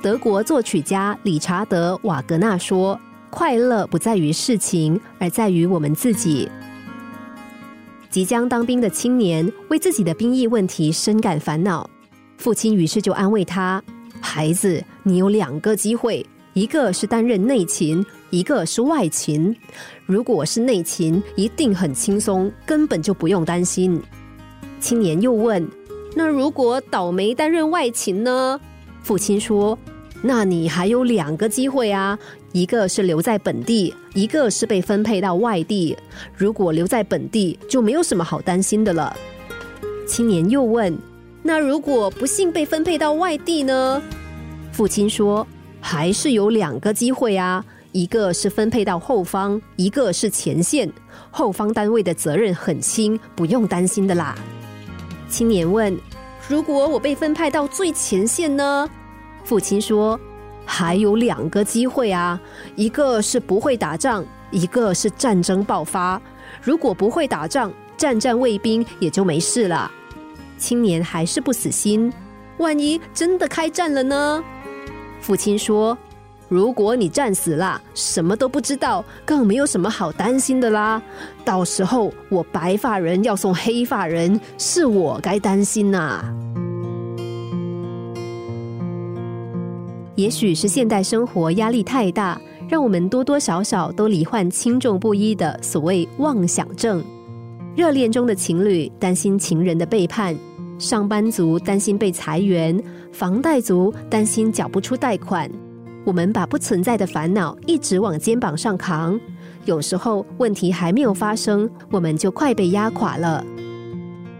德国作曲家理查德·瓦格纳说：“快乐不在于事情，而在于我们自己。”即将当兵的青年为自己的兵役问题深感烦恼，父亲于是就安慰他：“孩子，你有两个机会，一个是担任内勤，一个是外勤。如果是内勤，一定很轻松，根本就不用担心。”青年又问：“那如果倒霉担任外勤呢？”父亲说：“那你还有两个机会啊。”一个是留在本地，一个是被分配到外地。如果留在本地，就没有什么好担心的了。青年又问：“那如果不幸被分配到外地呢？”父亲说：“还是有两个机会啊，一个是分配到后方，一个是前线。后方单位的责任很轻，不用担心的啦。”青年问：“如果我被分派到最前线呢？”父亲说。还有两个机会啊，一个是不会打仗，一个是战争爆发。如果不会打仗，战战卫兵也就没事了。青年还是不死心，万一真的开战了呢？父亲说：“如果你战死了，什么都不知道，更没有什么好担心的啦。到时候我白发人要送黑发人，是我该担心呐。”也许是现代生活压力太大，让我们多多少少都罹患轻重不一的所谓妄想症。热恋中的情侣担心情人的背叛，上班族担心被裁员，房贷族担心缴不出贷款。我们把不存在的烦恼一直往肩膀上扛，有时候问题还没有发生，我们就快被压垮了。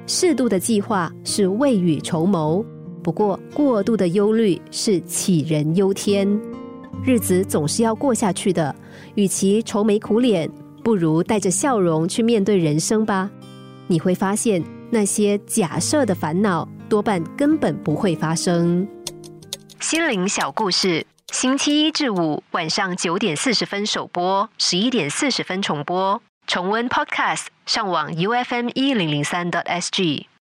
适度的计划是未雨绸缪。不过，过度的忧虑是杞人忧天。日子总是要过下去的，与其愁眉苦脸，不如带着笑容去面对人生吧。你会发现，那些假设的烦恼多半根本不会发生。心灵小故事，星期一至五晚上九点四十分首播，十一点四十分重播。重温 Podcast，上网 U F M 一零零三 t S G。